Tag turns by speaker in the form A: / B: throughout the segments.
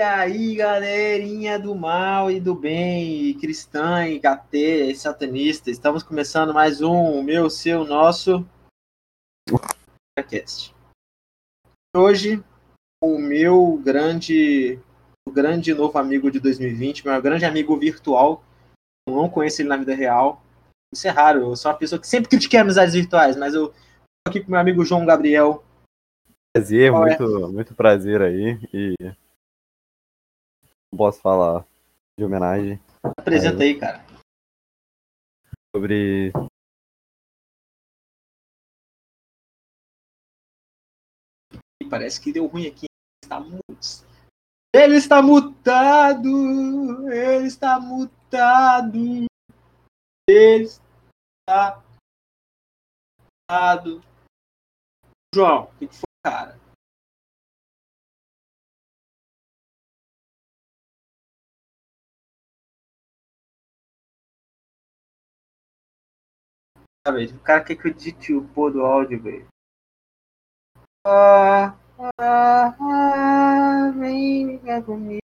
A: E aí, galerinha do mal e do bem, cristã e KT, satanista, estamos começando mais um meu, seu, nosso podcast. Hoje, o meu grande, o grande novo amigo de 2020, meu grande amigo virtual, eu não conheço ele na vida real. Isso é raro, eu sou uma pessoa que sempre critiquei amizades virtuais, mas eu tô aqui com meu amigo João Gabriel.
B: Prazer,
A: Qual é?
B: muito, muito prazer aí. E não posso falar de homenagem
A: Apresenta aí, cara.
B: sobre.
A: Parece que deu ruim aqui. Está Ele está mutado! Ele está mutado! Ele está mutado. João, o que foi, cara? Velho, O cara quer que eu digite o pô do áudio, velho. Ah, ah, ah, vem ligar comigo.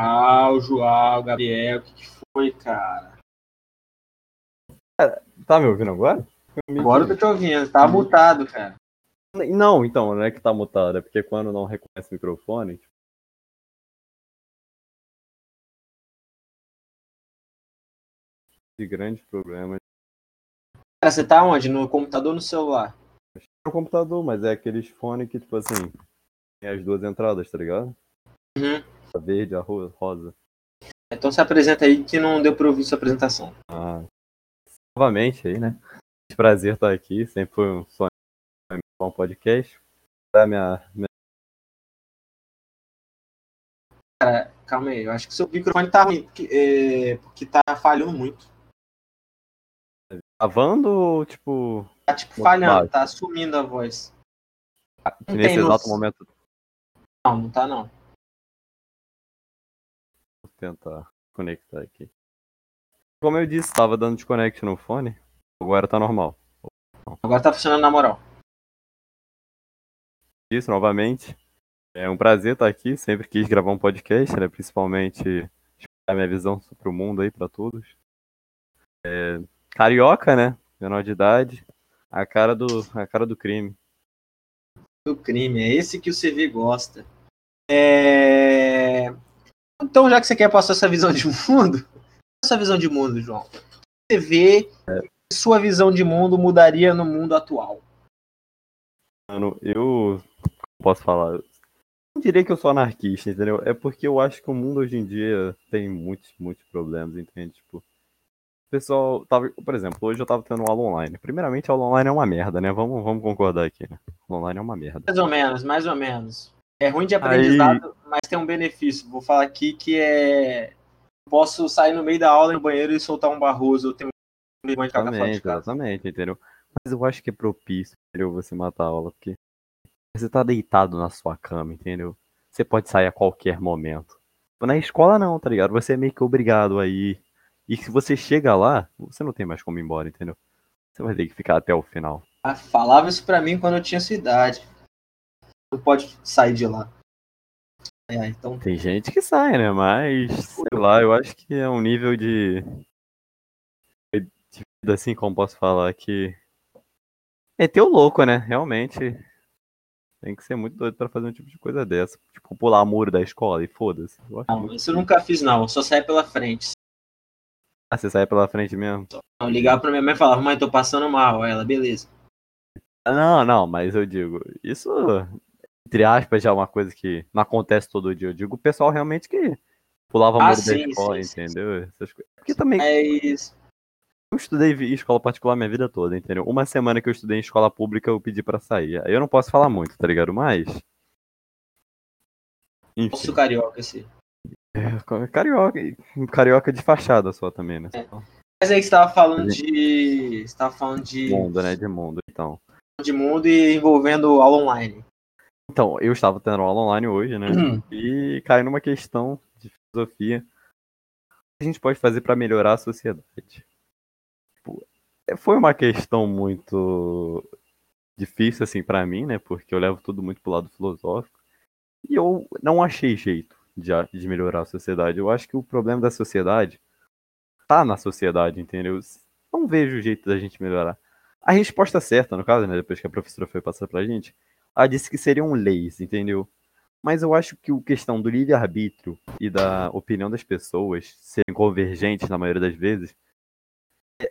A: Ah, o João, o Gabriel, o que, que foi, cara?
B: Tá me ouvindo agora?
A: Agora eu tô te ouvindo, tá mutado, cara.
B: Não, então, não é que tá mutado, é porque quando não reconhece o microfone. tipo, De grandes problemas.
A: Cara, você tá onde? No computador ou no celular?
B: É o computador, mas é aqueles fones que, tipo assim, tem as duas entradas, tá ligado?
A: Uhum.
B: A verde, a ro- rosa.
A: Então se apresenta aí que não deu pra ouvir sua apresentação.
B: Ah, novamente aí, né? Prazer estar aqui, sempre foi um sonho um podcast. Minha, minha
A: Cara, calma aí, eu acho que seu microfone tá ruim, porque, é, porque tá falhando muito.
B: gravando ou, tipo,
A: Tá tipo falhando,
B: baixo.
A: tá sumindo a voz. Não
B: nesse exato
A: noção.
B: momento
A: Não, não tá não.
B: Tentar conectar aqui. Como eu disse, tava dando desconect no fone. Agora tá normal.
A: Agora tá funcionando na moral.
B: Isso, novamente. É um prazer estar aqui. Sempre quis gravar um podcast, né? Principalmente explicar minha visão sobre o mundo aí pra todos. É, carioca, né? Menor de idade. A cara do, a cara do crime.
A: Do crime, é esse que o CV gosta. É... Então, já que você quer passar essa visão de mundo, essa visão de mundo, João. Você vê que sua visão de mundo mudaria no mundo atual.
B: Mano, eu posso falar. Eu não diria que eu sou anarquista, entendeu? É porque eu acho que o mundo hoje em dia tem muitos, muitos problemas, entende? Tipo, o pessoal tava, por exemplo, hoje eu tava tendo aula online. Primeiramente, aula online é uma merda, né? Vamos, vamos concordar aqui, né? Aula online é uma merda.
A: Mais ou menos, mais ou menos. É ruim de aprendizado, mas tem um benefício. Vou falar aqui que é. Posso sair no meio da aula no banheiro e soltar um barroso. Eu tenho vergonha de cagar fora de
B: Exatamente,
A: casa.
B: exatamente, entendeu? Mas eu acho que é propício, entendeu? Você matar a aula, porque você tá deitado na sua cama, entendeu? Você pode sair a qualquer momento. Na escola não, tá ligado? Você é meio que obrigado a ir. E se você chega lá, você não tem mais como ir embora, entendeu? Você vai ter que ficar até o final.
A: Ah, falava isso pra mim quando eu tinha sua idade. Não pode sair de lá. É, então,
B: Tem gente que sai, né? Mas, sei lá, eu acho que é um nível de. de vida, assim, como posso falar, que. É teu louco, né? Realmente. Tem que ser muito doido pra fazer um tipo de coisa dessa. Tipo, pular muro da escola e foda-se.
A: Não,
B: muito
A: isso eu nunca fiz, não. Eu só saí pela frente.
B: Ah, você sai pela frente mesmo?
A: Eu ligava pra minha mãe e falava, mãe, tô passando mal. Ela, beleza.
B: Não, não, mas eu digo, isso, entre aspas, já é uma coisa que não acontece todo dia. Eu digo o pessoal realmente que pulava
A: Ah,
B: muro da
A: sim,
B: escola,
A: sim, sim,
B: entendeu? Essas coisas. Porque também
A: Mas.
B: eu estudei em escola particular minha vida toda, entendeu? Uma semana que eu estudei em escola pública eu pedi pra sair. Aí eu não posso falar muito, tá ligado? Mas. Enfim,
A: Posso carioca, assim.
B: é, carioca, carioca de fachada só também, né?
A: Mas aí você tava falando de. Você tava falando de,
B: Mundo, né? De mundo, então.
A: de mundo e envolvendo aula online.
B: Então, eu estava tendo aula online hoje, né?
A: Hum.
B: E cai numa questão de filosofia. O que a gente pode fazer para melhorar a sociedade? Tipo, é, foi uma questão muito difícil, assim, para mim, né? Porque eu levo tudo muito pro lado filosófico. E eu não achei jeito de, de melhorar a sociedade. Eu acho que o problema da sociedade tá na sociedade, entendeu? Não vejo jeito da gente melhorar. A resposta certa, no caso, né? Depois que a professora foi passar pra gente, ela disse que seriam leis, entendeu? Mas eu acho que a questão do livre-arbítrio e da opinião das pessoas serem convergentes na maioria das vezes é,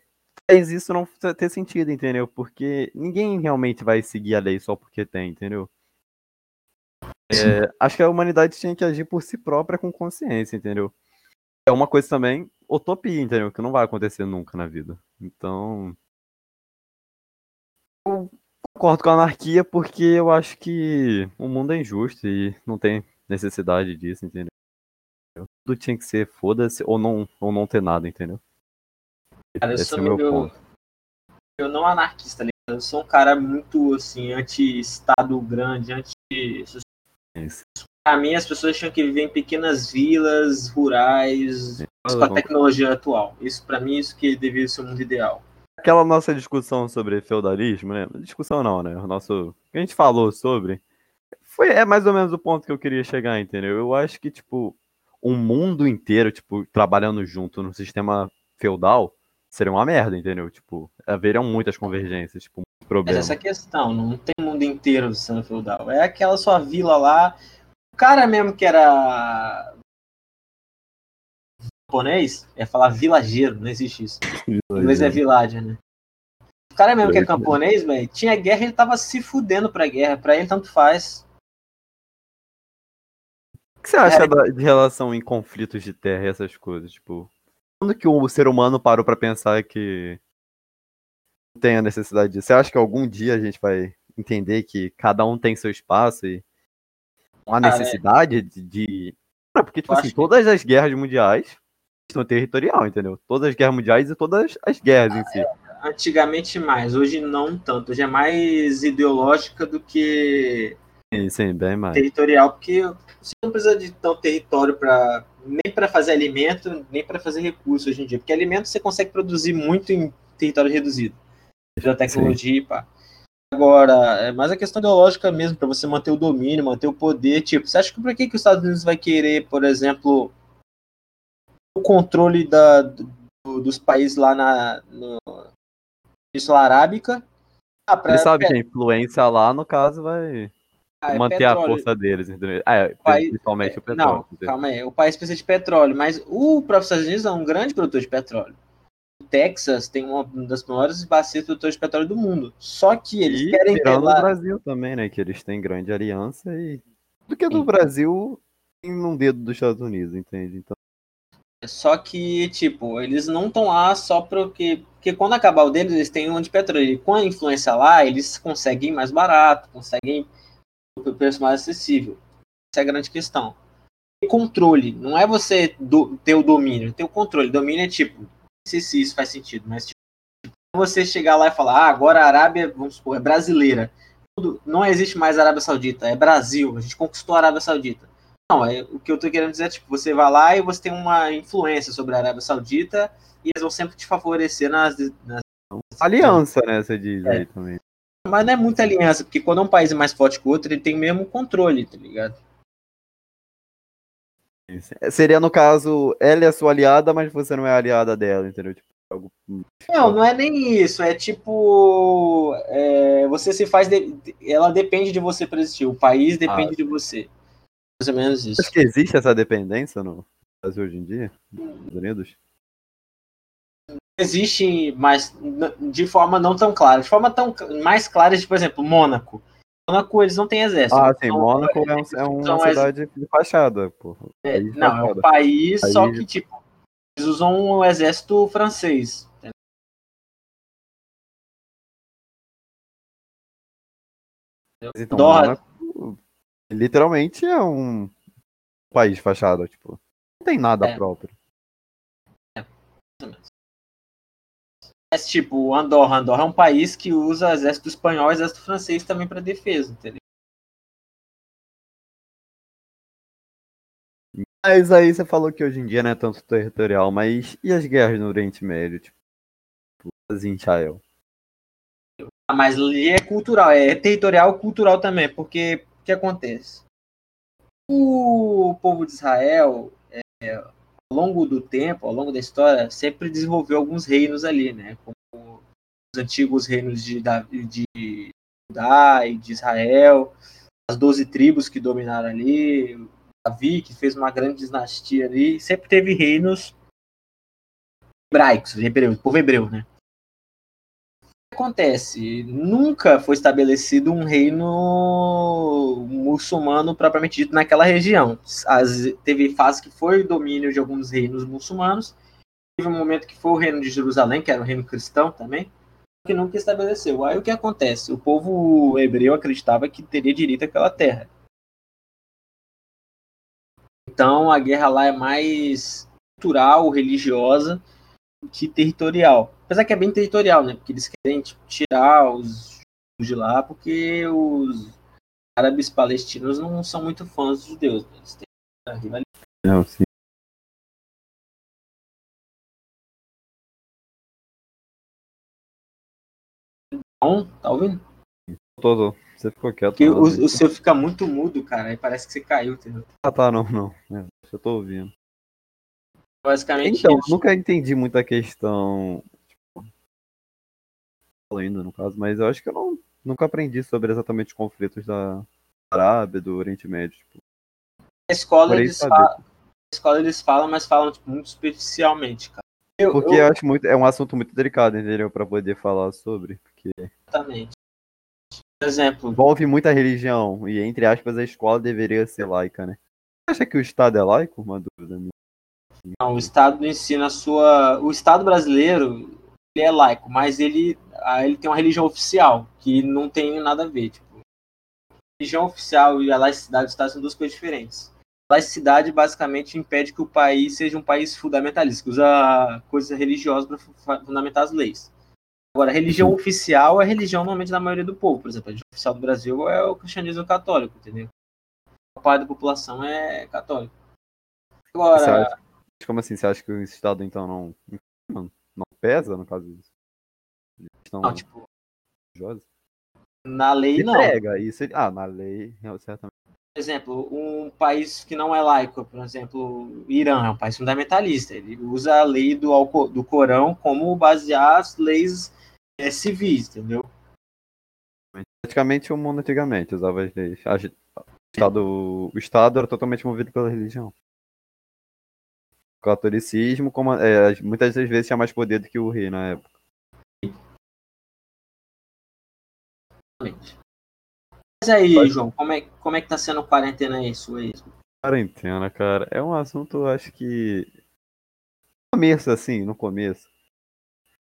B: faz isso não ter sentido, entendeu? Porque ninguém realmente vai seguir a lei só porque tem, entendeu? É, acho que a humanidade tinha que agir por si própria com consciência, entendeu? É uma coisa também, utopia, entendeu? Que não vai acontecer nunca na vida. Então. Eu concordo com a anarquia porque eu acho que o mundo é injusto e não tem necessidade disso, entendeu? Tudo tinha que ser foda-se ou não, ou não ter nada, entendeu?
A: Cara, eu
B: Esse
A: sou
B: é o meu ponto.
A: Eu não anarquista, né? Eu sou um cara muito, assim, anti-estado grande, anti.
B: Isso.
A: Pra mim, as pessoas tinham que viver em pequenas vilas rurais com a tecnologia atual. Isso, pra mim, isso que devia ser o mundo ideal.
B: Aquela nossa discussão sobre feudalismo, né? Discussão não, né? O nosso. O que a gente falou sobre. Foi, é mais ou menos o ponto que eu queria chegar, entendeu? Eu acho que, tipo, um mundo inteiro, tipo, trabalhando junto no sistema feudal seria uma merda, entendeu? Tipo, haveriam muitas convergências, tipo, muitos
A: Mas
B: problemas.
A: essa é questão, não tem mundo inteiro do sistema feudal. É aquela sua vila lá. O cara mesmo que era japonês, ia falar vilageiro, não existe isso. Em inglês é villager, né? O cara mesmo que é camponês, velho, tinha guerra ele tava se fudendo pra guerra. Pra ele tanto faz.
B: O que você acha
A: É.
B: da- de relação em conflitos de terra e essas coisas? Tipo, quando que o ser humano parou pra pensar que tem a necessidade disso? Você acha que algum dia a gente vai entender que cada um tem seu espaço e não há
A: Cara, é-
B: necessidade de. de... Cara, porque, tipo assim,
A: que-
B: todas as guerras mundiais são territorial, entendeu? Todas as guerras mundiais e todas as guerras em si.
A: Antigamente mais, hoje não tanto. Hoje é mais ideológica do que
B: Sim, sim, bem mais.
A: territorial, porque você não precisa de tão território para nem para fazer alimento, nem para fazer recursos hoje em dia, porque alimento você consegue produzir muito em território reduzido, pela tecnologia e pá. Agora, é mais a questão ideológica mesmo, para você manter o domínio, manter o poder. Tipo, você acha que por que, que os Estados Unidos vai querer, por exemplo, o controle da, do- dos países lá na no, Península Arábica? Ah, pra-
B: Ele sabe que a influência lá, no caso, vai
A: ah, é
B: manter a
A: petróleo.
B: força deles? Ah, é,
A: País-
B: principalmente o petróleo.
A: Não, calma aí. O país precisa de petróleo, mas o próprio Estados Unidos é um grande produtor de petróleo. O Texas tem uma das maiores bacias produtoras de petróleo do mundo. Só que eles
B: e
A: querem ter
B: tirando o
A: lá.
B: Brasil também, né? Que eles têm grande aliança e. Do que do
A: Sim.
B: Brasil tem um dedo dos Estados Unidos, entende? Então,
A: Só que, tipo, eles não estão lá só porque. Porque quando acabar o deles, eles têm um de petróleo. E com a influência lá, eles conseguem mais barato, conseguem o preço mais acessível. Essa é a grande questão. E controle. Não é você do- ter o domínio, ter o controle. Domínio é tipo. Não sei se isso faz sentido, mas tipo, você chegar lá e falar, ah, agora a Arábia, vamos supor, é brasileira. Tudo- não existe mais Arábia Saudita, é Brasil. A gente conquistou a Arábia Saudita. Não, é, o que eu tô querendo dizer é, tipo, você vai lá e você tem uma influência sobre a Arábia Saudita e eles vão sempre te favorecer nas. nas-
B: aliança, né? Você diz
A: É.
B: aí também.
A: Mas não é muita aliança, porque quando um país é mais forte que o outro, ele tem o mesmo controle, tá ligado?
B: Isso. Seria, no caso, ela é a sua aliada, mas você não é aliada dela, entendeu? Tipo, algo.
A: Não, não é nem isso. É tipo. é, você se faz. de- ela depende de você para existir. O país depende de você. Mais ou menos isso.
B: Acho que existe essa dependência no Brasil hoje em dia, nos Estados Unidos.
A: existe mais de forma não tão clara. De forma tão mais clara, de, por exemplo, Mônaco. Mônaco, eles não têm exército.
B: Ah, sim, então, Mônaco é, um, é uma cidade ex... de fachada, pô.
A: É, não, fachada. é um país, Aí... só que, tipo, eles usam o exército francês.
B: Então, Mônaco, literalmente é um país fachada, tipo, não tem nada
A: é.
B: próprio.
A: Mas, tipo, Andorra. Andorra é um país que usa exército espanhol e exército francês também para defesa, entendeu?
B: Mas aí você falou que hoje em dia não é tanto territorial, mas e as guerras no Oriente Médio? Tipo, as em Israel?
A: Ah, mas ali é cultural, é territorial cultural também, porque que acontece? O povo de Israel, é, ao longo do tempo, ao longo da história, sempre desenvolveu alguns reinos ali, né? Como os antigos reinos de, de Judá e de Israel, as doze tribos que dominaram ali, Davi, que fez uma grande dinastia ali, sempre teve reinos hebraicos, hebreu, povo hebreu, né? Acontece? Nunca foi estabelecido um reino muçulmano propriamente dito naquela região. As, teve fase que foi domínio de alguns reinos muçulmanos. Teve um momento que foi o reino de Jerusalém, que era o reino cristão também, que nunca estabeleceu. Aí o que acontece? O povo hebreu acreditava que teria direito àquela terra. Então a guerra lá é mais cultural, religiosa, que territorial. Apesar que é bem territorial, né? Porque eles querem tipo, tirar os de lá, porque os árabes palestinos não são muito fãs dos judeus. Né? Eles têm rivalidade.
B: Não, sim.
A: Então, tá ouvindo?
B: Tô, tô. Você ficou quieto.
A: Porque o, o seu fica muito mudo, cara, e parece que você caiu, entendeu?
B: Ah, tá, não, não. É, eu tô ouvindo.
A: Basicamente
B: então,
A: isso.
B: nunca entendi muito a questão. Tipo, ainda no caso, mas eu acho que eu não, nunca aprendi sobre exatamente os conflitos da Arábia, do Oriente Médio. Tipo,
A: a escola, eles falam, escola eles falam, mas falam tipo, muito superficialmente, cara.
B: Eu, porque eu... eu... acho muito. É um assunto muito delicado, entendeu? Pra poder falar sobre. Porque...
A: Exatamente. Por exemplo.
B: Envolve muita religião. E entre aspas, a escola deveria ser laica, né? Você acha que o Estado é laico? Uma dúvida minha.
A: Não, o Estado ensina a sua. O Estado brasileiro ele é laico, mas ele, ele tem uma religião oficial, que não tem nada a ver. Tipo, a religião oficial e a laicidade do Estado são duas coisas diferentes. A laicidade basicamente impede que o país seja um país fundamentalista, que usa coisas religiosas para fundamentar as leis. Agora, a religião oficial é a religião normalmente da maioria do povo. Por exemplo, a religião oficial do Brasil é o cristianismo católico, entendeu? A parte da população é católica. Agora,
B: como assim? Você acha que o Estado, então, não, não, não pesa, no caso disso?
A: Não, tipo... Na lei, não.
B: Pega, isso, ah, na lei, certamente.
A: Por exemplo, um país que não é laico, por exemplo, o Irã é um país fundamentalista. Ele usa a lei do, do Corão como basear as leis é, civis, entendeu?
B: Praticamente o mundo antigamente usava as leis. O Estado, o Estado era totalmente movido pela religião catolicismo, como, é, muitas das vezes tinha mais poder do que o rei na época.
A: Mas aí, Pode... João, como é, como é que tá sendo a quarentena aí, sua?
B: Quarentena, cara, é um assunto, acho que. No começo, assim, no começo.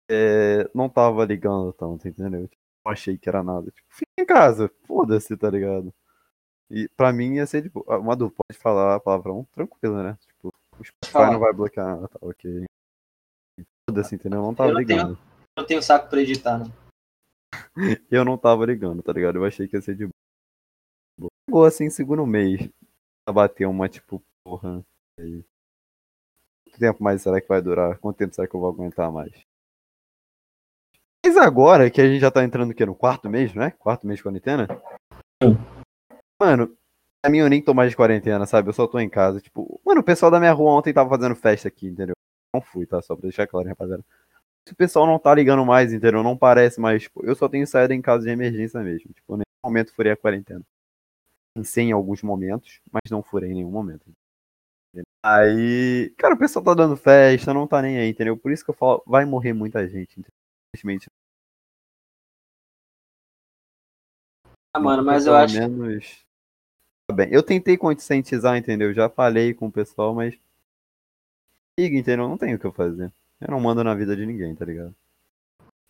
B: É, não tava ligando tanto, entendeu? Tipo, não achei que era nada. Tipo, fica em casa, foda-se, tá ligado? E pra mim ia ser, tipo, uma dupla pode falar palavrão tranquilo, né? O Spotify não vai bloquear nada, tá ok. Foda-se, entendeu? Eu não tava eu não ligando.
A: Tenho, não tenho saco pra editar, não.
B: eu não tava ligando, tá ligado? Eu achei que ia ser de boa. Chegou assim, segundo mês. Bater uma, tipo, porra. Aí. Quanto tempo mais será que vai durar? Quanto tempo será que eu vou aguentar mais? Mas agora que a gente já tá entrando aqui no quarto mês, né? Quarto mês de quarentena. Mano, a mim eu nem tô mais de quarentena, sabe? Eu só tô em casa. Tipo, mano, o pessoal da minha rua ontem tava fazendo festa aqui, entendeu? Não fui, tá? Só pra deixar claro, rapaziada. O pessoal não tá ligando mais, entendeu? Não parece mais. Tipo, eu só tenho saído em caso de emergência mesmo. Tipo, nenhum momento furei a quarentena. Pensei em alguns momentos, mas não furei em nenhum momento. Aí, cara, o pessoal tá dando festa, não tá nem aí, entendeu? Por isso que eu falo, vai morrer muita gente, infelizmente.
A: Ah, mano, mas eu acho.
B: Menos... Bem. Eu tentei conscientizar, entendeu? Já falei com o pessoal, mas. Siga, entendeu? Não tenho o que eu fazer. Eu não mando na vida de ninguém, tá ligado?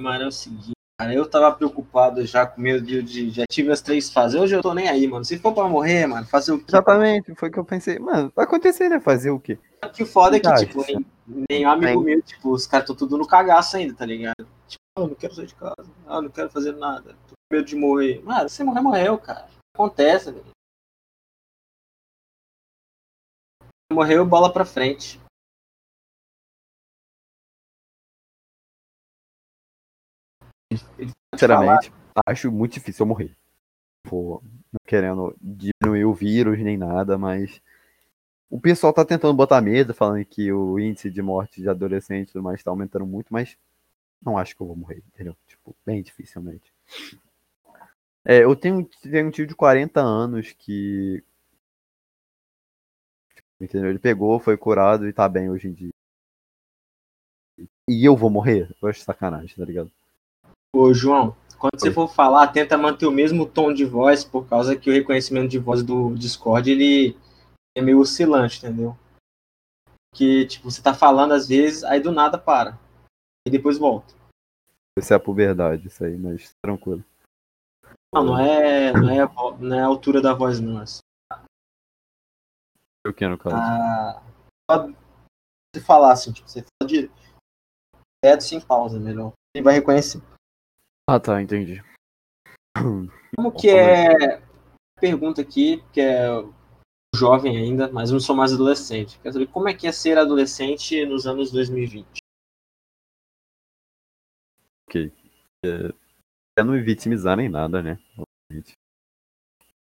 A: Mano, é o seguinte, cara, eu tava preocupado já com medo de, de, Já tive as três fases. Hoje eu tô nem aí, mano. Se for pra morrer, mano, fazer o quê?
B: Exatamente, foi o que eu pensei. Mano, vai acontecer, né? Fazer o quê?
A: Que foda é que, tipo, nem, nem amigo meu, tipo, os caras estão tudo no cagaço ainda, tá ligado? Tipo, ah, não quero sair de casa. Ah, não quero fazer nada. Tô com medo de morrer. Mano, se morrer, morreu, cara. Acontece, velho. Morreu, bola pra frente.
B: Sinceramente, acho muito difícil eu morrer. Pô, não querendo diminuir o vírus nem nada, mas o pessoal tá tentando botar medo, falando que o índice de morte de adolescente e tudo mais tá aumentando muito, mas não acho que eu vou morrer, entendeu? Tipo, bem dificilmente. É, eu tenho, tenho um tio de 40 anos que. Entendeu? Ele pegou, foi curado e tá bem hoje em dia. E eu vou morrer? Eu acho sacanagem, tá ligado?
A: Ô, João, quando você for falar, tenta manter o mesmo tom de voz, por causa que o reconhecimento de voz do Discord, ele é meio oscilante, entendeu? Que, tipo, você tá falando às vezes, aí do nada para. E depois volta.
B: Isso é a puberdade, isso aí, mas tranquilo.
A: Não, não é, não é, a, não é a altura da voz, não. Assim.
B: O que, no caso?
A: Ah, pode você falar assim, tipo, você fala de direto sem pausa, melhor. Ele vai reconhecer.
B: Ah, tá, entendi.
A: Como que é. Pergunta aqui, que é jovem ainda, mas não sou mais adolescente. Quer saber como é que é ser adolescente nos anos 2020?
B: Ok. É, eu não me vitimizar nem nada, né?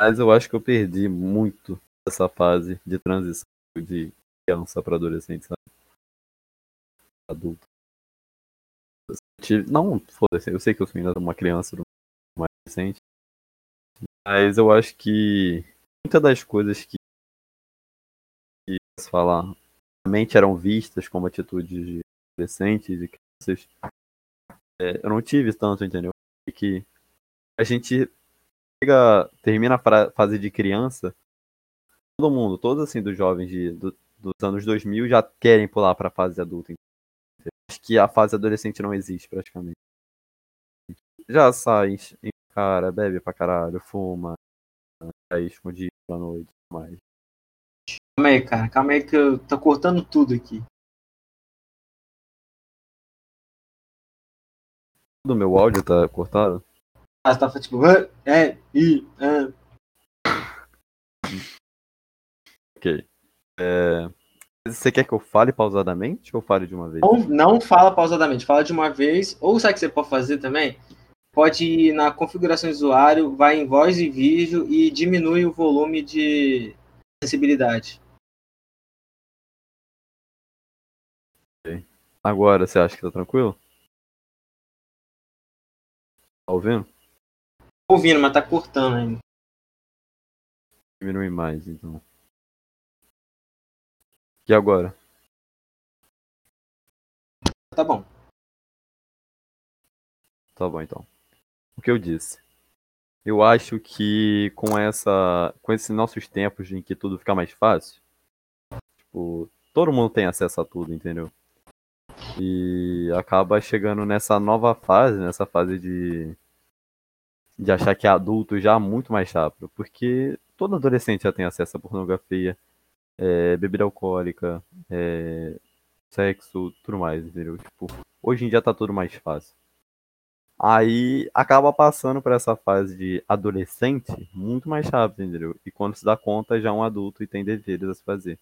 B: Mas eu acho que eu perdi muito essa fase de transição de criança para adolescente, sabe? Adulto. Não, foda-se, eu sei que eu sou ainda uma criança mais recente. Mas eu acho que muitas das coisas que, que se falar realmente eram vistas como atitudes de adolescentes e crianças, é, eu não tive tanto, entendeu? E que a gente chega, termina a fase de criança, todo mundo, todos assim dos jovens de, do, dos anos 2000 já querem pular para a fase adulta. Acho que a fase adolescente não existe praticamente. Já sai, cara, bebe pra caralho, fuma, aí escondido à noite mais.
A: Calma aí, cara, calma aí que eu tô cortando tudo aqui.
B: Do meu áudio tá cortado?
A: Ah, tá tipo, é, e, é.
B: Ok. É... Você quer que eu fale pausadamente ou fale de uma vez?
A: Não, não fala pausadamente, fala de uma vez. Ou sabe o que você pode fazer também? Pode ir na configuração do usuário, vai em voz e vídeo e diminui o volume de sensibilidade.
B: Agora, você acha que tá tranquilo? Tá ouvindo?
A: Tô ouvindo, mas tá cortando ainda.
B: Diminui mais, então. E agora?
A: Tá bom.
B: Tá bom então. O que eu disse? Eu acho que com essa, com esses nossos tempos em que tudo fica mais fácil, tipo, todo mundo tem acesso a tudo, entendeu? E acaba chegando nessa nova fase, nessa fase de de achar que é adulto já muito mais rápido, porque todo adolescente já tem acesso à pornografia, é, bebida alcoólica, é, sexo, tudo mais, entendeu? Tipo, hoje em dia tá tudo mais fácil. Aí acaba passando por essa fase de adolescente muito mais rápido, entendeu? E quando se dá conta, já é um adulto e tem deveres a se fazer.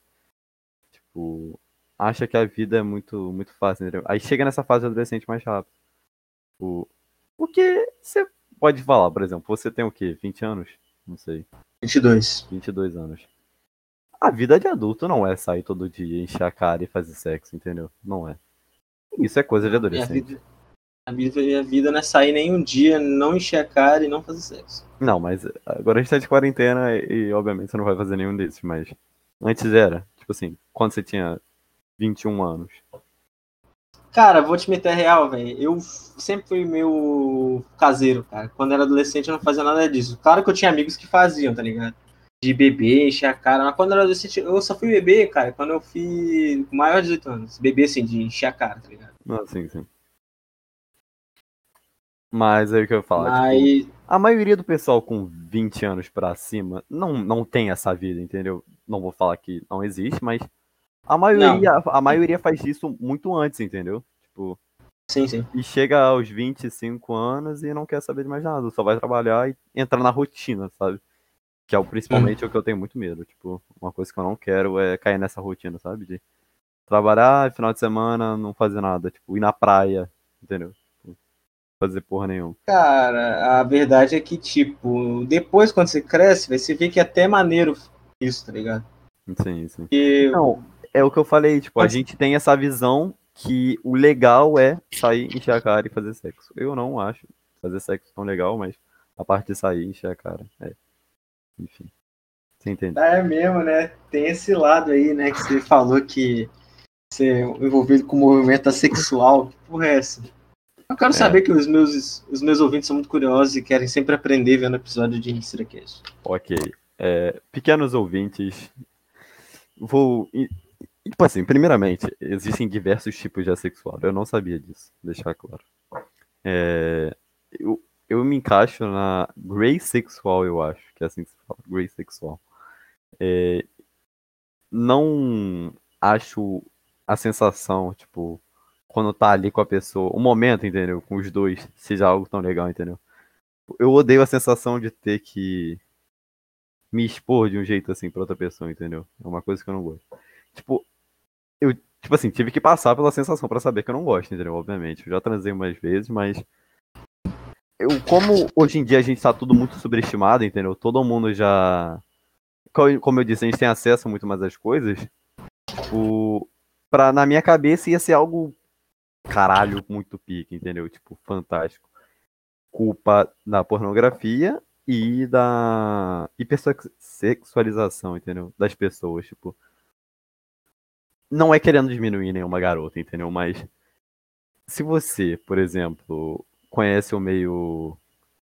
B: Tipo, acha que a vida é muito, muito fácil, entendeu? Aí chega nessa fase de adolescente mais rápido. Tipo, o que você pode falar, por exemplo, você tem o quê? 20 anos? Não sei.
A: 22.
B: 22 anos. A vida de adulto não é sair todo dia, encher a cara e fazer sexo, entendeu? Não é. Isso é coisa de adolescente.
A: A vida, a vida, a vida não é sair nenhum dia, não encher a cara e não fazer sexo.
B: Não, mas agora a gente tá de quarentena e, obviamente você não vai fazer nenhum desses, mas antes era. tipo assim, quando você tinha 21 anos?
A: Cara, vou te meter a real, velho. Eu sempre fui meio caseiro, cara. Quando era adolescente eu não fazia nada disso. Claro que eu tinha amigos que faziam, tá ligado? De beber, encher a cara. Mas quando eu era adolescente, eu só fui beber, cara, quando eu fui maior de 18 anos. Beber, assim, de encher a cara, tá ligado?
B: Ah, sim, sim. Mas aí o que eu ia falar,
A: Mas,
B: tipo, a maioria do pessoal com 20 anos pra cima não, não tem essa vida, entendeu? Não vou falar que não existe, mas a maioria, a maioria faz isso muito antes, entendeu? Tipo,
A: sim, sim.
B: e chega aos 25 anos e não quer saber de mais nada, só vai trabalhar e entrar na rotina, sabe? Que é o, principalmente o que eu tenho muito medo. Tipo, uma coisa que eu não quero é cair nessa rotina, sabe? De trabalhar, final de semana, não fazer nada. Tipo, ir na praia, entendeu? Tipo, fazer porra nenhuma.
A: Cara, a verdade é que, tipo, depois quando você cresce, você vê que é até maneiro isso, tá ligado?
B: Sim, sim.
A: Porque
B: Não, é o que eu falei, tipo, a
A: Mas-
B: gente tem essa visão que o legal é sair, encher a cara e fazer sexo. Eu não acho fazer sexo tão legal, mas a parte de sair, encher a cara, é. Enfim. Você entende?
A: É mesmo, né? Tem esse lado aí, né? Que você falou que você é envolvido com o movimento assexual. Que porra é essa? Eu quero saber que os meus, os meus ouvintes são muito curiosos e querem sempre aprender vendo episódio de Insiracast.
B: Ok. É, pequenos ouvintes, vou. Tipo assim, primeiramente, existem diversos tipos de assexual. Eu não sabia disso, deixar claro. É, eu, eu me encaixo na Grey sexual, eu acho, que é assim que se fala, Grey sexual. É, não acho a sensação, tipo, quando tá ali com a pessoa, o momento, entendeu? Com os dois, seja algo tão legal, entendeu? Eu odeio a sensação de ter que me expor de um jeito assim pra outra pessoa, entendeu? É uma coisa que eu não gosto. Tipo, eu, tipo assim, tive que passar pela sensação pra saber que eu não gosto, entendeu? Obviamente. Eu já transei umas vezes, mas. Eu, como hoje em dia a gente tá tudo muito subestimado, entendeu? Todo mundo já. co- Como eu disse, a gente tem acesso muito mais às coisas. Tipo, pra, na minha cabeça ia ser algo. Caralho, muito pique, entendeu? Tipo, fantástico. Culpa da pornografia e da hipersexualização, entendeu? Das pessoas, tipo. Não é querendo diminuir nenhuma garota, entendeu? Mas se você, por exemplo, conhece o meio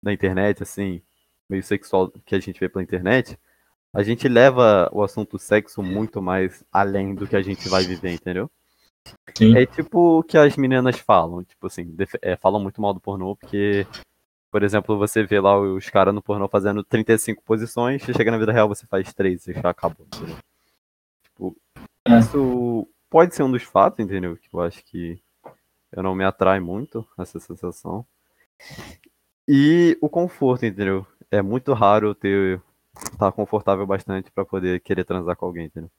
B: da internet, assim, meio sexual que a gente vê pela internet, a gente leva o assunto sexo muito mais além do que a gente vai viver, entendeu?
A: Sim.
B: É tipo o que as meninas falam, tipo assim, é, falam muito mal do pornô, porque, por exemplo, você vê lá os caras no pornô fazendo 35 posições, você chega na vida real, você faz 3 e já acabou, entendeu? Tipo,
A: É.
B: isso pode ser um dos fatos, entendeu? Que eu acho que eu não me atrai muito essa sensação. E o conforto, entendeu? É muito raro ter estar confortável bastante pra poder querer transar com alguém, entendeu?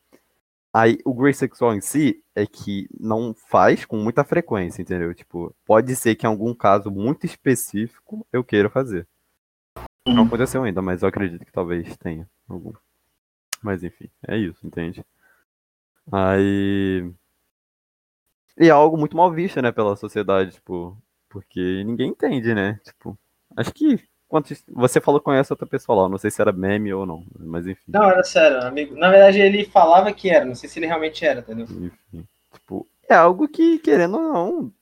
B: Aí, o grey sexual em si é que não faz com muita frequência, entendeu? Tipo, pode ser que em algum caso muito específico eu queira fazer. Não aconteceu ainda, mas eu acredito que talvez tenha algum. Mas enfim, é isso, entende? Aí. E é algo muito mal visto, né, pela sociedade, tipo, porque ninguém entende, né? Tipo, acho que. Quantos... Você falou que conhece outra pessoa lá, não sei se era meme ou não, mas enfim.
A: Não, era sério, amigo. Na verdade, ele falava que era, não sei se ele realmente era, entendeu?
B: Enfim, tipo, é algo que, querendo ou não,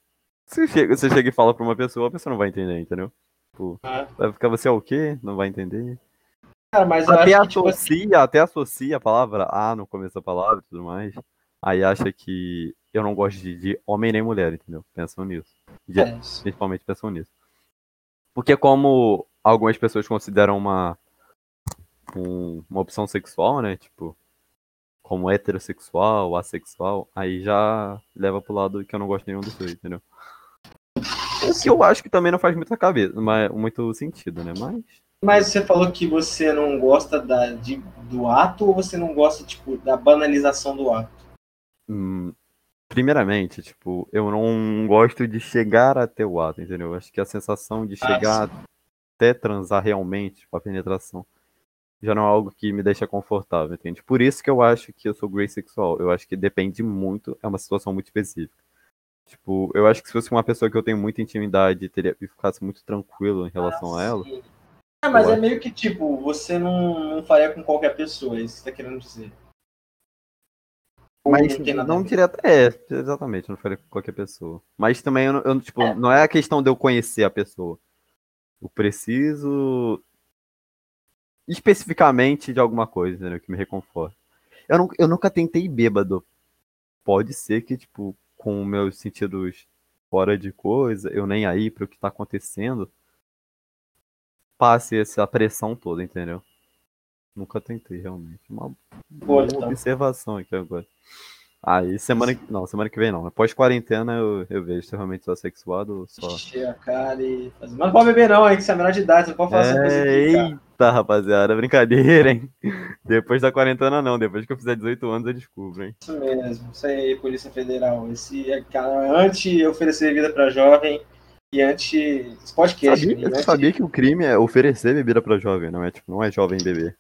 B: você chega, você chega e fala pra uma pessoa, a pessoa não vai entender, entendeu? Tipo,
A: Ah.
B: vai ficar você é o quê? Não vai entender.
A: Cara, mas
B: Até
A: acho que, tipo,
B: associa, até associa a palavra A no começo da palavra e tudo mais. Aí acha que eu não gosto de, de homem nem mulher, entendeu? Pensam nisso. De-
A: é,
B: Principalmente pensam nisso. Porque como algumas pessoas consideram uma um- uma opção sexual, né? Tipo, como heterossexual, assexual, aí já leva pro lado que eu não gosto nenhum dos dois, entendeu? O que eu acho que também não faz muita cabeça, mas, muito sentido, né? Mas.
A: Mas você falou que você não gosta da, de- do ato ou você não gosta, tipo, da banalização do ato?
B: hum, primeiramente, tipo, eu não gosto de chegar até o ato, entendeu? Eu acho que a sensação de
A: Ah,
B: chegar até transar realmente com a penetração já não é algo que me deixa confortável, entende? Por isso que eu acho que eu sou grey sexual. Eu acho que depende muito, é uma situação muito específica. Tipo, eu acho que se fosse uma pessoa que eu tenho muita intimidade teria, e ficasse muito tranquilo em relação a ela.
A: Ah, mas é
B: acho.
A: meio que, tipo, você não, não faria com qualquer pessoa, é isso que você tá querendo dizer.
B: Mas
A: não
B: direto. É, exatamente, não falei com qualquer pessoa. Mas também eu, não- eu, tipo, não é a questão de eu conhecer a pessoa. Eu preciso especificamente de alguma coisa, entendeu? Que me reconforte. Eu, não, eu nunca tentei bêbado. Pode ser que, tipo, com meus sentidos fora de coisa, eu nem aí pro que tá acontecendo, passe essa pressão toda, entendeu? Nunca tentei, realmente. Uma
A: Boa, então.
B: observação aqui agora. Aí, semana que. Não, semana que vem não. Após quarentena eu, eu vejo se eu realmente sou assexuado ou só.
A: Encher a cara e fazer. Mas não pode beber, não, hein? Que você é menor de idade, você pode falar essa coisa
B: É,
A: aqui, cara.
B: eita, rapaziada, brincadeira, hein? Depois da quarentena não, depois que eu fizer 18 anos eu descubro, hein?
A: Isso mesmo, isso aí, Polícia Federal. Esse é cara anti-oferecer bebida pra jovem e anti. Esse podcast,
B: Sabia,
A: né?
B: eu sabia que o crime é oferecer bebida pra jovem, não é tipo, não é jovem beber.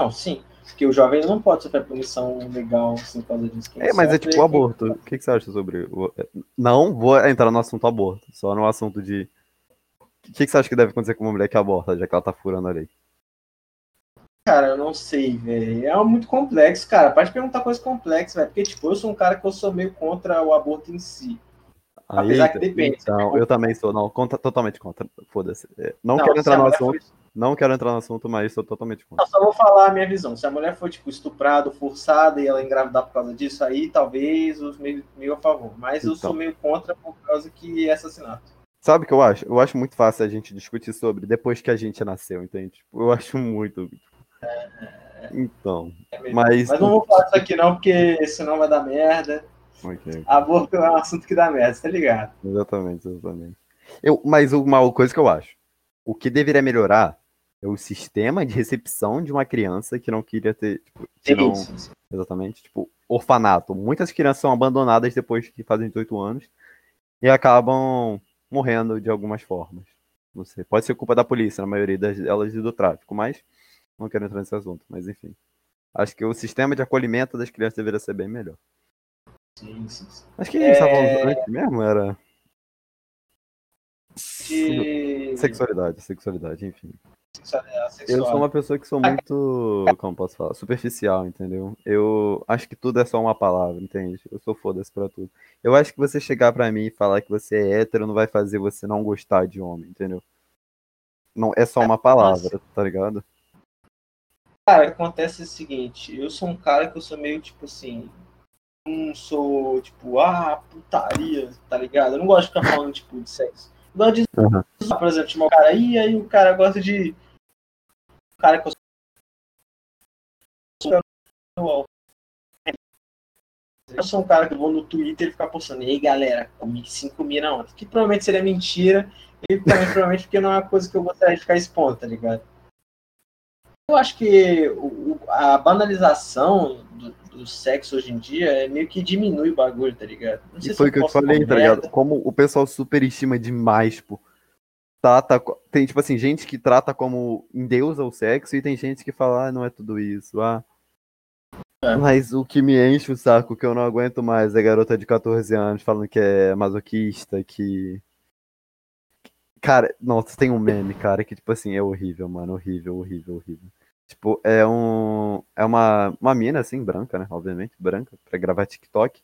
A: Não, sim. Porque o jovem não pode sofrer punição legal por causa disso.
B: É, mas é tipo aborto. O que, que você acha sobre. o- Não vou entrar no assunto aborto, só no assunto de. O que, que você acha que deve acontecer com uma mulher que aborta, já que ela tá furando a lei?
A: Cara, eu não sei, velho. É muito complexo, cara. Pode perguntar coisa complexa, velho. Porque, tipo, eu sou um cara que eu sou meio contra o aborto em si. Apesar que depende.
B: Então, eu também sou, não, contra, totalmente contra. Foda-se. É, Não,
A: Não,
B: quero entrar
A: a
B: no assunto,
A: for-
B: não quero entrar no assunto, mas sou totalmente contra.
A: Eu só vou falar a minha visão. Se a mulher for, tipo, estuprada, forçada e ela engravidar por causa disso, aí talvez os meio, meio a favor. Mas eu sou
B: Então.
A: meio contra por causa que é assassinato.
B: Sabe o que eu acho? Eu acho muito fácil a gente discutir sobre depois que a gente nasceu, entende? Tipo, eu acho muito. Então,
A: É
B: mas.
A: Mas não vou falar disso aqui não, porque senão vai dar merda.
B: Ok,
A: Aborto é um assunto que dá merda, tá ligado?
B: exatamente, exatamente. Eu, mas uma coisa que eu acho: o que deveria melhorar é o sistema de recepção de uma criança que não queria ter. Tipo, que não. Exatamente. Tipo, orfanato. Muitas crianças são abandonadas depois que fazem 18 anos e acabam morrendo de algumas formas. Não sei. Pode ser culpa da polícia, na maioria das- delas e do tráfico, mas não quero entrar nesse assunto. Mas enfim. Acho que o sistema de acolhimento das crianças deveria ser bem melhor.
A: Sim, sim, sim.
B: Acho que a gente estava
A: É.
B: falando antes mesmo, era
A: De...
B: sexualidade, sexualidade, enfim.
A: Sexualidade,
B: Eu
A: sexual.
B: sou uma pessoa que sou muito, como posso falar, superficial, entendeu? Eu acho que tudo é só uma palavra, entende? Eu sou foda-se pra tudo. Eu acho que você chegar pra mim e falar que você é hétero não vai fazer você não gostar de homem, entendeu? Não, é só uma palavra, tá ligado?
A: Cara, acontece é o seguinte, eu sou um cara que eu sou meio tipo assim. Não sou tipo, ah, putaria, tá ligado? Eu não gosto de ficar falando tipo de sexo. Eu gosto de.
B: Uhum.
A: Por exemplo, chamar o cara, e aí o cara gosta de. Cara que eu sou. Eu sou um cara que vou no Twitter e ficar postando, e aí galera, comi 5 mil na ontem. Que provavelmente seria mentira, e também provavelmente porque não é uma coisa que eu gostaria de ficar expondo, tá ligado? Eu acho que o- a banalização do, do sexo hoje em dia é meio que diminui o bagulho, tá ligado? Não sei
B: E foi o que eu falei, tá ligado? Como o pessoal superestima demais, pô. Trata, tem, tipo assim, gente que trata como endeusa o sexo e tem gente que fala, ah, não é tudo isso, ah.
A: É.
B: Mas o que me enche o saco, que eu não aguento mais, é garota de 14 anos falando que é masoquista, que. Cara, nossa, tem um meme, cara, que, tipo assim, é horrível, mano. Horrível, horrível, horrível. Tipo, é um. É uma, uma mina, assim, branca, né? Obviamente, branca, pra gravar TikTok.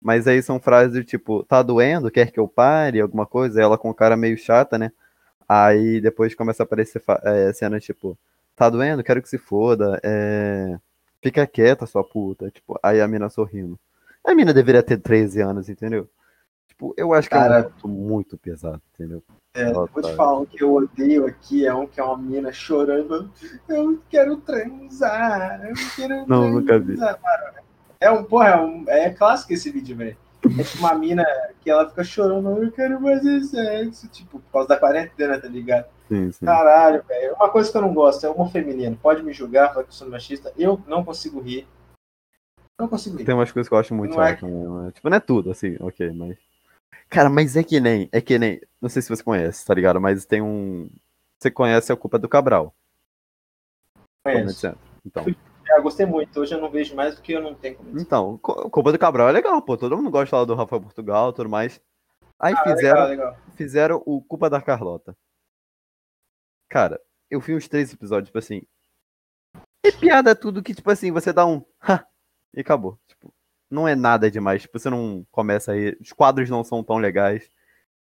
B: Mas aí são frases do tipo, tá doendo? Quer que eu pare? Alguma coisa? Ela com cara meio chata, né? Aí depois começa a aparecer é, cenas tipo, tá doendo? Quero que se foda. É... Fica quieta, sua puta. Tipo, aí a mina sorrindo. A mina deveria ter 13 anos, entendeu? Tipo, eu acho que é
A: Cara,
B: um ponto muito pesado, entendeu?
A: É,
B: Ela
A: vou te
B: tá-
A: falar um que eu odeio aqui, é um que é uma menina chorando. Eu quero transar, eu quero
B: Não, nunca vi.
A: transar. É um, porra, é, um, é clássico esse vídeo, velho. É tipo uma mina que ela fica chorando, eu quero fazer sexo, tipo, por causa da quarentena, tá ligado?
B: Sim, sim.
A: Caralho, velho. Uma coisa que eu não gosto é humor feminino. Pode me julgar, falar que eu sou machista. Eu não consigo rir. Não consigo rir.
B: Tem umas coisas que eu acho muito
A: Não é
B: chato mas, Tipo, não é tudo, assim, ok, mas. Cara, mas é que nem. É que nem. Não sei se você conhece, tá ligado? Mas tem um. Você conhece a culpa do Cabral.
A: Conheço.
B: Central. Então.
A: Já gostei muito. Hoje eu não vejo mais porque eu não tenho como.
B: Então, Co- Culpa do Cabral é legal, pô. Todo mundo gosta lá do Rafael Portugal e tudo mais. Aí
A: Ah,
B: fizeram,
A: legal, legal.
B: fizeram o Culpa da Carlota. Cara, eu vi uns três episódios, tipo assim. É piada tudo que, tipo assim, você dá um. Ha! E acabou. Tipo, não é nada demais. Tipo, você não começa aí. Os quadros não são tão legais.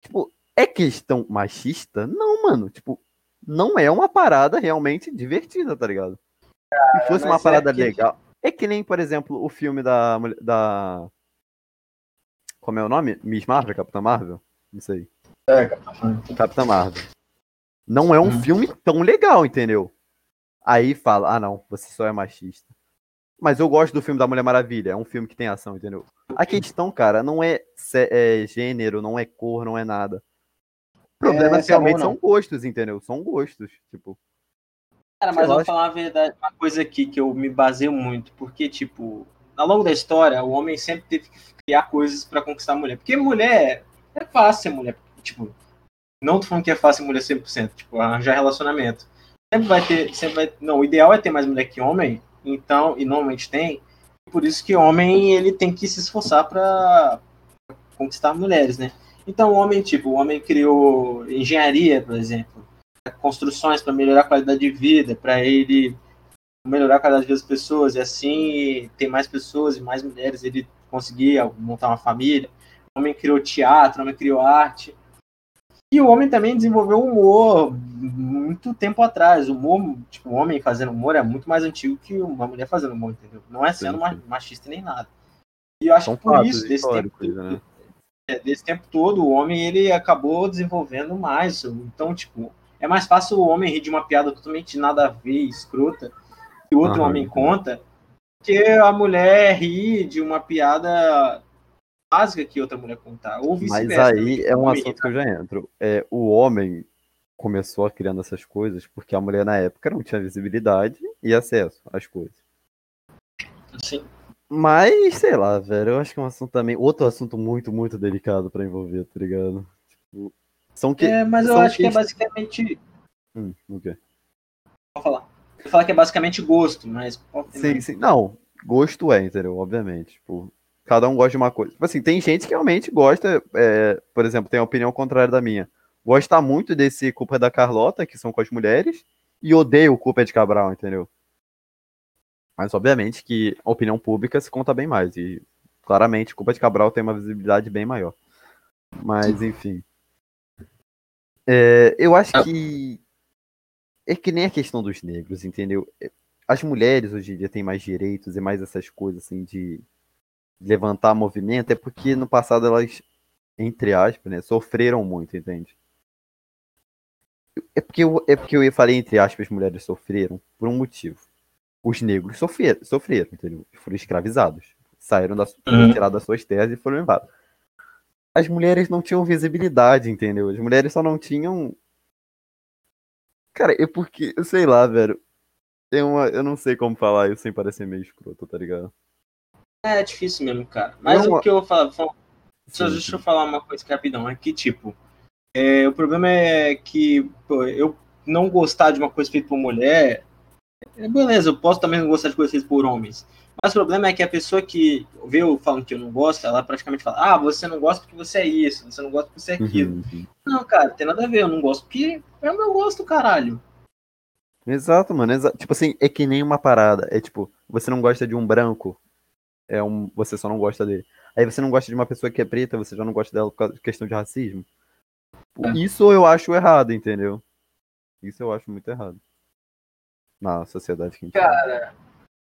B: Tipo, é questão machista? Não, mano. Tipo, não é uma parada realmente divertida, tá ligado? Se fosse uma
A: é
B: parada
A: que-
B: legal. É que nem, por exemplo, o filme da. mulher- da... Como é o nome? Miss Marvel? Capitã Marvel? Não sei.
A: É, cara.
B: Capitã Marvel. Não é um
A: Hum.
B: filme tão legal, entendeu? Aí fala, ah não, você só é machista. Mas eu gosto do filme da Mulher Maravilha, é um filme que tem ação, entendeu? A questão, cara, não é, é gênero, não é cor, não é nada. O problema
A: É, é bom
B: realmente
A: ou
B: são gostos, entendeu? São gostos, tipo.
A: Cara, mas eu vou falar uma verdade, uma coisa aqui que eu me baseio muito, porque, tipo, ao longo da história, o homem sempre teve que criar coisas pra conquistar a mulher. Porque mulher é fácil ser mulher. Tipo, não tô falando que é fácil mulher 100%, tipo, arranjar relacionamento. Sempre vai ter, sempre vai, não, o ideal é ter mais mulher que homem, então, e normalmente tem, por isso que homem, ele tem que se esforçar pra conquistar mulheres, né? Então, o homem, tipo, o homem criou engenharia, por exemplo, construções para melhorar a qualidade de vida, para ele melhorar a qualidade de vida das pessoas e assim ter mais pessoas e mais mulheres, ele conseguia montar uma família. O homem criou teatro, o homem criou arte. E o homem também desenvolveu humor muito tempo atrás. O humor, tipo, o homem fazendo humor é muito mais antigo que uma mulher fazendo humor, entendeu? Não é sendo
B: Sim, sim.
A: machista nem nada. E eu acho
B: São
A: que por isso, desse tempo,
B: né?
A: é, desse tempo todo, o homem ele acabou desenvolvendo mais. Então, tipo, é mais fácil o homem rir de uma piada totalmente nada a ver, escrota, que o outro
B: Aham.
A: homem conta, que a mulher ri de uma piada básica que outra mulher contar. Ou
B: Mas aí
A: também,
B: é um assunto que eu já entro. É, o homem começou criando essas coisas porque a mulher na época não tinha visibilidade e acesso às coisas.
A: assim.
B: Mas, sei lá, velho, eu acho que é um assunto também. Outro assunto muito, muito delicado pra envolver, tá ligado? Tipo, são que.
A: É, mas eu acho que é
B: quest-
A: basicamente.
B: Hum, o quê?
A: Vou falar. Vou falar que é basicamente gosto, mas. pode
B: Sim, sim. Não, gosto é, entendeu? Obviamente. Tipo, cada um gosta de uma coisa. Tipo assim, tem gente que realmente gosta, é, por exemplo, tem a opinião contrária da minha. Gosta muito desse Culpa da Carlota, que são com as mulheres, e odeia o Culpa de Cabral, entendeu? Mas obviamente que a opinião pública se conta bem mais. E claramente Culpa de Cabral tem uma visibilidade bem maior. Mas, enfim. É, eu acho que. É que nem a questão dos negros, entendeu? as mulheres hoje em dia têm mais direitos e mais essas coisas assim de levantar movimento, é porque no passado elas, entre aspas, né, sofreram muito, entende? É porque, eu, é porque eu falei entre aspas, mulheres sofreram por um motivo. Os negros sofreram, sofreram entendeu? Foram escravizados. Saíram da, foram
A: Uhum.
B: tirados das suas terras e foram levados. As mulheres não tinham visibilidade, entendeu? As mulheres só não tinham. Cara, é porque, sei lá, velho. Tem uma, eu não sei como falar isso sem parecer meio escroto, tá ligado?
A: É difícil mesmo, cara. Mas
B: Não,
A: o que eu vou falar. Só
B: Sim,
A: deixa eu falar uma coisa rapidão. É que, tipo, é, o problema é que pô, eu não gostar de uma coisa feita por mulher. É, beleza, eu posso também não gostar de coisas por homens. Mas o problema é que a pessoa que vê eu falando que eu não gosto, ela praticamente fala: Ah, você não gosta porque você é isso, você não gosta porque você é aquilo.
B: Uhum, uhum.
A: Não, cara, tem nada a ver, eu não gosto porque é o meu gosto, caralho.
B: Exato, mano. exa- Tipo assim, é que nem uma parada. É tipo, você não gosta de um branco, é um, você só não gosta dele. Aí você não gosta de uma pessoa que é preta, você já não gosta dela por causa de questão de racismo. Tipo,
A: É.
B: Isso eu acho errado, entendeu? Isso eu acho muito errado. Na sociedade que a gente
A: Cara,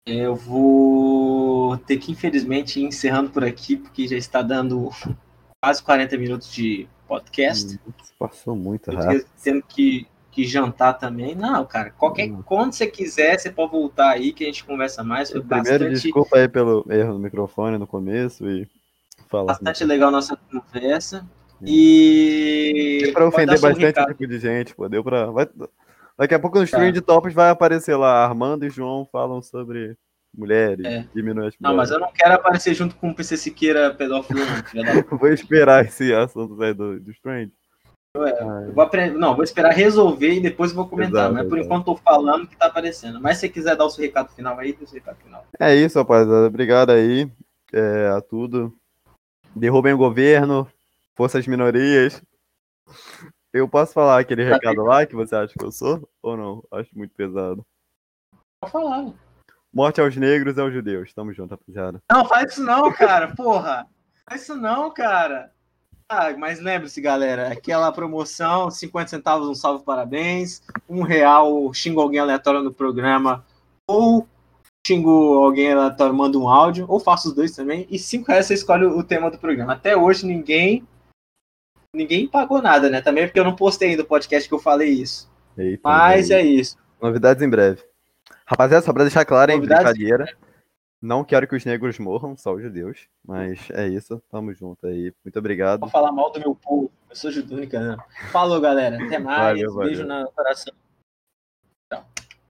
A: eu vou ter que, infelizmente, ir encerrando por aqui, porque já está dando quase 40 minutos de podcast.
B: Hum, Passou muito rápido.
A: tendo que, que jantar também. Não, cara, qualquer
B: Hum.
A: quando você quiser, você pode voltar aí que a gente conversa mais. Foi
B: Primeiro,
A: bastante,
B: desculpa aí pelo erro no microfone no começo e fala.
A: bastante legal nossa conversa. E.
B: Deu pra ofender bastante tipo de gente, pô. Deu pra. vai- Daqui a pouco nos
A: Tá.
B: Trend Tops vai aparecer lá. Armando e João falam sobre mulheres.
A: É.
B: Diminui as
A: Não, mas
B: mulheres.
A: eu não quero aparecer junto com o PC Siqueira pedófilo,
B: Vou esperar esse assunto sair do, dos Trend.
A: Eu vou aprender, não, vou esperar resolver e depois vou comentar.
B: Exato,
A: mas por
B: exato.
A: enquanto tô falando que tá aparecendo. Mas se você quiser dar o seu recado final aí, dê o seu recado final.
B: É isso, rapaziada. Obrigado aí é, a tudo. Derrubem o governo, forças minorias. Eu posso falar aquele recado lá que você acha que eu sou? Ou não? Acho muito pesado.
A: Pode falar.
B: Morte aos negros e aos judeus. Tamo junto, rapaziada.
A: Não, faz isso não, cara. Porra. Faz isso não, cara. Ah, mas lembre-se, galera, aquela promoção, 50 centavos, um salve, parabéns. Um real, xingo alguém aleatório no programa. Ou xingo alguém aleatório, manda um áudio. Ou faço os dois também. E cinco reais você escolhe o tema do programa. Até hoje ninguém ninguém pagou nada, né? Também porque eu não postei ainda o podcast que eu falei isso.
B: Eita,
A: Mas
B: velho.
A: é isso.
B: Novidades em breve. Rapaziada, só pra deixar claro, hein,
A: Novidades?
B: brincadeira. Não quero que os negros morram, só os judeus. Mas é isso, tamo junto aí. Muito obrigado.
A: Vou falar mal do meu povo. Eu sou judônica, né? Falou, galera. Até mais.
B: Valeu, valeu.
A: Beijo no coração.